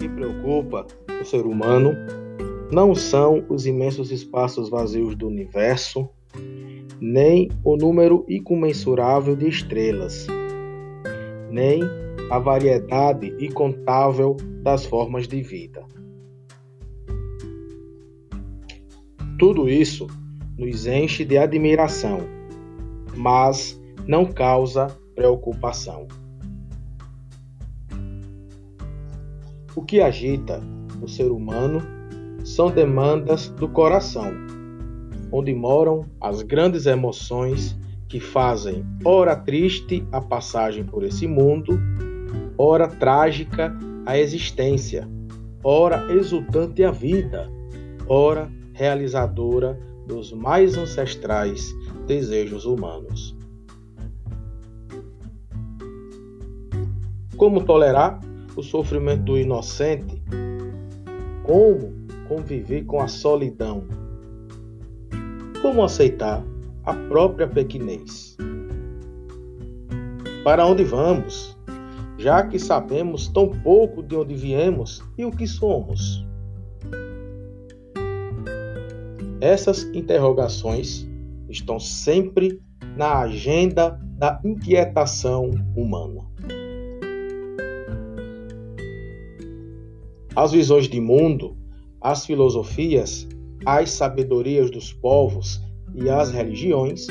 que preocupa o ser humano não são os imensos espaços vazios do universo, nem o número incomensurável de estrelas, nem a variedade incontável das formas de vida. Tudo isso nos enche de admiração, mas não causa preocupação. O que agita o ser humano são demandas do coração, onde moram as grandes emoções que fazem ora triste a passagem por esse mundo, ora trágica a existência, ora exultante a vida, ora realizadora dos mais ancestrais desejos humanos. Como tolerar o sofrimento do inocente? Como conviver com a solidão? Como aceitar a própria pequenez? Para onde vamos, já que sabemos tão pouco de onde viemos e o que somos? Essas interrogações estão sempre na agenda da inquietação humana. As visões de mundo, as filosofias, as sabedorias dos povos e as religiões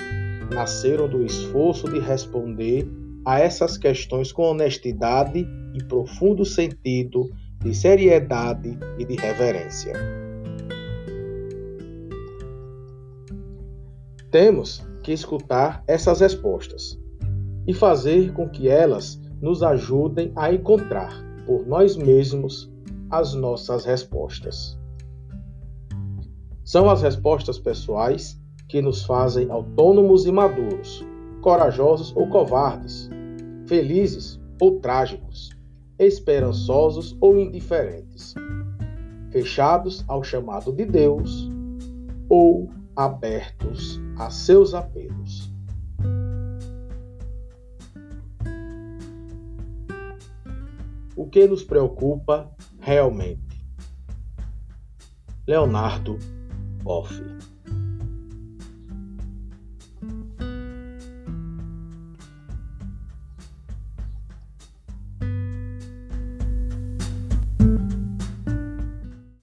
nasceram do esforço de responder a essas questões com honestidade e profundo sentido de seriedade e de reverência. Temos que escutar essas respostas e fazer com que elas nos ajudem a encontrar por nós mesmos as nossas respostas. São as respostas pessoais que nos fazem autônomos e maduros, corajosos ou covardes, felizes ou trágicos, esperançosos ou indiferentes, fechados ao chamado de Deus ou abertos a seus apelos. O que nos preocupa realmente? Leonardo Boff